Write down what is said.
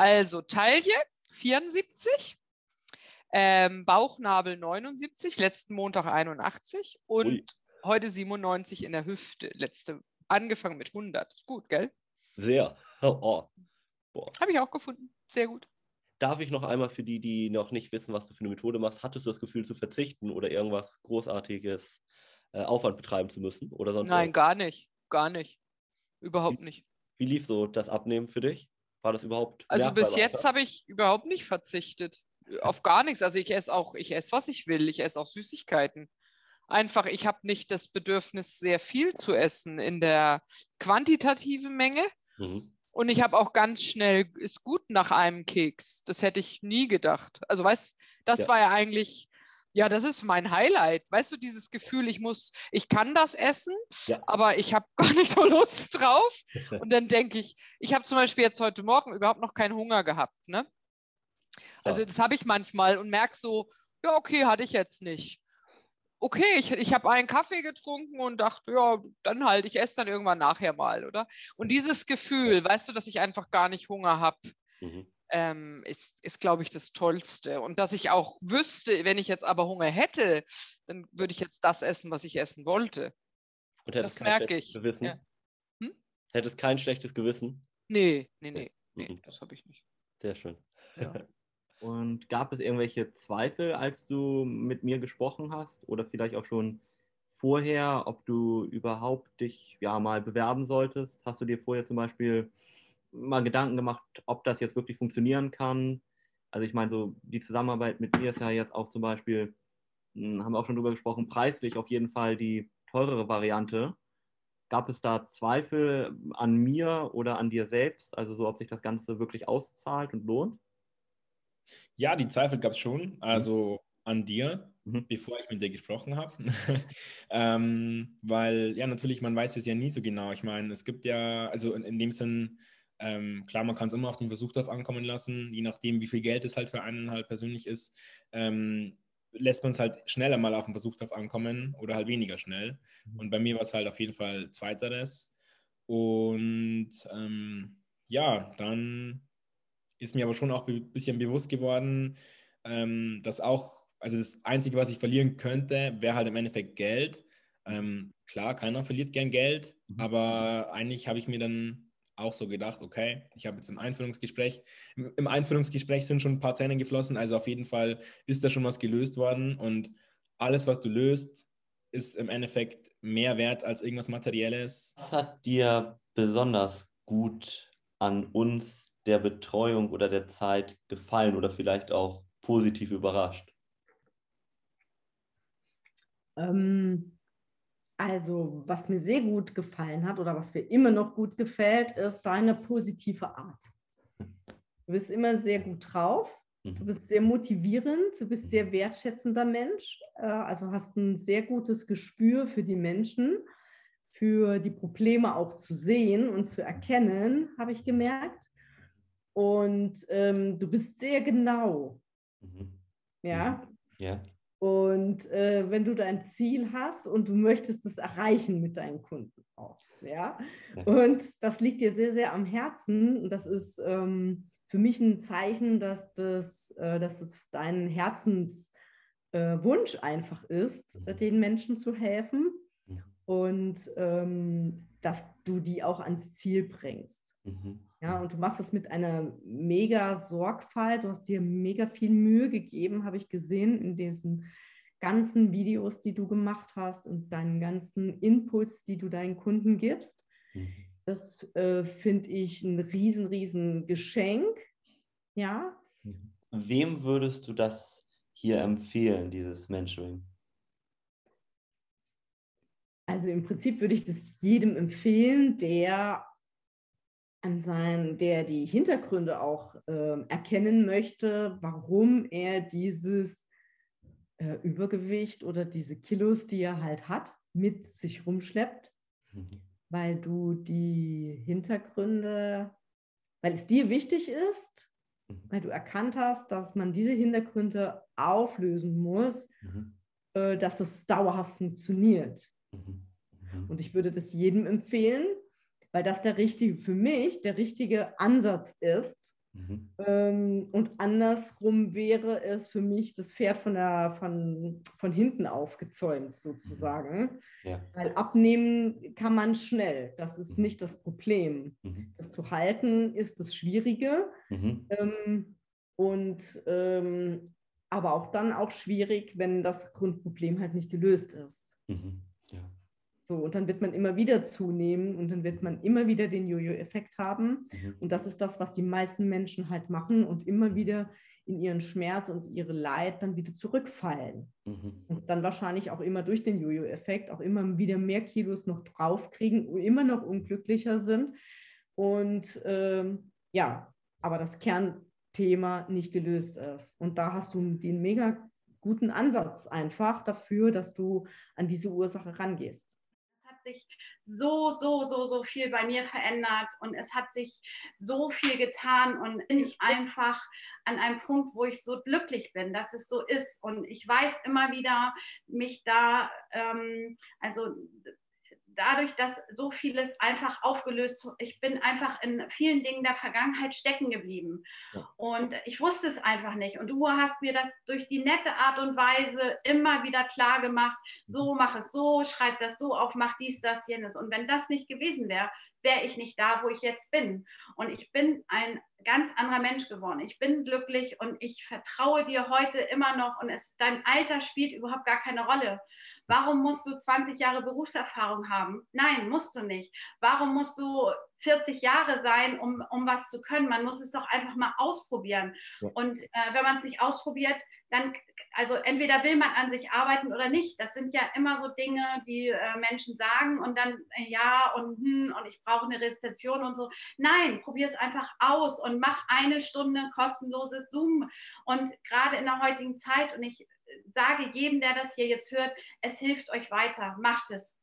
Also Taille 74, ähm, Bauchnabel 79, letzten Montag 81 und Ui. heute 97 in der Hüfte. Letzte, angefangen mit 100. Ist gut, gell? Sehr. Oh. Habe ich auch gefunden. Sehr gut. Darf ich noch einmal für die, die noch nicht wissen, was du für eine Methode machst, hattest du das Gefühl zu verzichten oder irgendwas Großartiges äh, Aufwand betreiben zu müssen? Oder sonst Nein, was? gar nicht. Gar nicht. Überhaupt wie, nicht. Wie lief so das Abnehmen für dich? War das überhaupt? Also bis jetzt habe ich überhaupt nicht verzichtet. Auf gar nichts. Also ich esse auch, ich esse, was ich will. Ich esse auch Süßigkeiten. Einfach, ich habe nicht das Bedürfnis, sehr viel zu essen in der quantitativen Menge. Mhm. Und ich habe auch ganz schnell, ist gut nach einem Keks. Das hätte ich nie gedacht. Also weißt, das ja. war ja eigentlich ja, das ist mein Highlight. Weißt du, dieses Gefühl, ich muss, ich kann das essen, ja. aber ich habe gar nicht so Lust drauf. Und dann denke ich, ich habe zum Beispiel jetzt heute Morgen überhaupt noch keinen Hunger gehabt. Ne? Also ja. das habe ich manchmal und merke so, ja, okay, hatte ich jetzt nicht. Okay, ich, ich habe einen Kaffee getrunken und dachte, ja, dann halt, ich esse dann irgendwann nachher mal, oder? Und dieses Gefühl, weißt du, dass ich einfach gar nicht Hunger habe, mhm ähm, ist, ist glaube ich, das Tollste. Und dass ich auch wüsste, wenn ich jetzt aber Hunger hätte, dann würde ich jetzt das essen, was ich essen wollte. Und das merke ich. Gewissen? Ja. Hm? Hättest kein schlechtes Gewissen? Nee, nee, nee, nee, mhm. das habe ich nicht. Sehr schön. Ja. Und gab es irgendwelche Zweifel, als du mit mir gesprochen hast oder vielleicht auch schon vorher, ob du überhaupt dich ja mal bewerben solltest? Hast du dir vorher zum Beispiel mal Gedanken gemacht, ob das jetzt wirklich funktionieren kann. Also ich meine, so die Zusammenarbeit mit mir ist ja jetzt auch zum Beispiel, hm, haben wir auch schon drüber gesprochen, preislich auf jeden Fall die teurere Variante. Gab es da Zweifel an mir oder an dir selbst, also so, ob sich das Ganze wirklich auszahlt und lohnt? Ja, die Zweifel gab es schon, also an dir, mhm. bevor ich mit dir gesprochen habe. ähm, weil, ja, natürlich, man weiß es ja nie so genau. Ich meine, es gibt ja, also in, in dem Sinn, ähm, klar, man kann es immer auf den Versuch drauf ankommen lassen, je nachdem, wie viel Geld es halt für einen halt persönlich ist, ähm, lässt man es halt schneller mal auf den Versuch drauf ankommen oder halt weniger schnell. Mhm. Und bei mir war es halt auf jeden Fall zweiteres. Und ähm, ja, dann ist mir aber schon auch ein bisschen bewusst geworden, ähm, dass auch, also das Einzige, was ich verlieren könnte, wäre halt im Endeffekt Geld. Ähm, klar, keiner verliert gern Geld, mhm. aber eigentlich habe ich mir dann auch so gedacht, okay, ich habe jetzt im Einführungsgespräch, im, im, Einführungsgespräch sind schon ein paar Tränen geflossen, also auf jeden Fall ist da schon was gelöst worden und alles, was du löst, ist im Endeffekt mehr wert als irgendwas Materielles. Was hat dir besonders gut an uns, der Betreuung oder der Zeit gefallen oder vielleicht auch positiv überrascht? Ähm, also, was mir sehr gut gefallen hat oder was mir immer noch gut gefällt, ist deine positive Art. Du bist immer sehr gut drauf, du mhm. bist sehr motivierend, du bist sehr wertschätzender Mensch, äh, also hast ein sehr gutes Gespür für die Menschen, für die Probleme auch zu sehen und zu erkennen, habe ich gemerkt. Und ähm, du bist sehr genau. Mhm. Ja. Mhm. Ja. Und äh, wenn du dein Ziel hast und du möchtest es erreichen mit deinen Kunden auch, ja. Und das liegt dir sehr, sehr am Herzen. Und das ist ähm, für mich ein Zeichen, dass, das, äh, dass es dein Herzenswunsch äh, einfach ist, mhm. den Menschen zu helfen. Und ähm, dass du die auch ans Ziel bringst. Mhm. Ja, und du machst das mit einer mega Sorgfalt. Du hast dir mega viel Mühe gegeben, habe ich gesehen in diesen ganzen Videos, die du gemacht hast und deinen ganzen Inputs, die du deinen Kunden gibst. Mhm. Das äh, finde ich ein riesen, riesen Geschenk. Ja. Mhm. Wem würdest du das hier empfehlen, dieses Mentoring? Also im Prinzip würde ich das jedem empfehlen, der an sein, der die Hintergründe auch äh, erkennen möchte, warum er dieses äh, Übergewicht oder diese Kilos, die er halt hat, mit sich rumschleppt, mhm. weil du die Hintergründe, weil es dir wichtig ist, mhm. weil du erkannt hast, dass man diese Hintergründe auflösen muss, mhm. äh, dass es dauerhaft funktioniert. Mhm. Mhm. Und ich würde das jedem empfehlen, weil das der richtige, für mich der richtige Ansatz ist, Mhm. Ähm, und andersrum wäre es für mich das Pferd von, der, von, von hinten aufgezäumt, sozusagen. Mhm. Ja. Weil abnehmen kann man schnell. Das ist mhm. nicht das Problem. Mhm. Das zu halten ist das Schwierige. Mhm. Ähm, und ähm, aber auch dann auch schwierig, wenn das Grundproblem halt nicht gelöst ist. Mhm. So, und dann wird man immer wieder zunehmen und dann wird man immer wieder den Jojo-Effekt haben. Mhm. Und das ist das, was die meisten Menschen halt machen und immer wieder in ihren Schmerz und ihre Leid dann wieder zurückfallen. Mhm. Und dann wahrscheinlich auch immer durch den Jojo-Effekt auch immer wieder mehr Kilos noch draufkriegen, immer noch unglücklicher sind. Und ähm, ja, aber das Kernthema nicht gelöst ist. Und da hast du den mega guten Ansatz einfach dafür, dass du an diese Ursache rangehst sich so, so, so, so viel bei mir verändert und es hat sich so viel getan und bin ich einfach an einem Punkt, wo ich so glücklich bin, dass es so ist. Und ich weiß immer wieder, mich da, ähm, also dadurch, dass so vieles einfach aufgelöst, ich bin einfach in vielen Dingen der Vergangenheit stecken geblieben. Ja. Und ich wusste es einfach nicht. Und du hast mir das durch die nette Art und Weise immer wieder klar gemacht, so mhm. mach es so, schreib das so auf, mach dies, das, jenes. Und wenn das nicht gewesen wäre, wäre ich nicht da, wo ich jetzt bin. Und ich bin ein ganz anderer Mensch geworden. Ich bin glücklich und ich vertraue dir heute immer noch und es, dein Alter spielt überhaupt gar keine Rolle. Warum musst du 20 Jahre Berufserfahrung haben? Nein, musst du nicht. Warum musst du 40 Jahre sein, um, um was zu können? Man muss es doch einfach mal ausprobieren. Ja. Und äh, wenn man es nicht ausprobiert, dann, also entweder will man an sich arbeiten oder nicht. Das sind ja immer so Dinge, die äh, Menschen sagen und dann äh, ja und hm, und ich brauche eine Rezension und so. Nein, probier es einfach aus und mach eine Stunde kostenloses Zoom. Und gerade in der heutigen Zeit, und ich sage jedem, der das hier jetzt hört, es hilft euch weiter, macht es.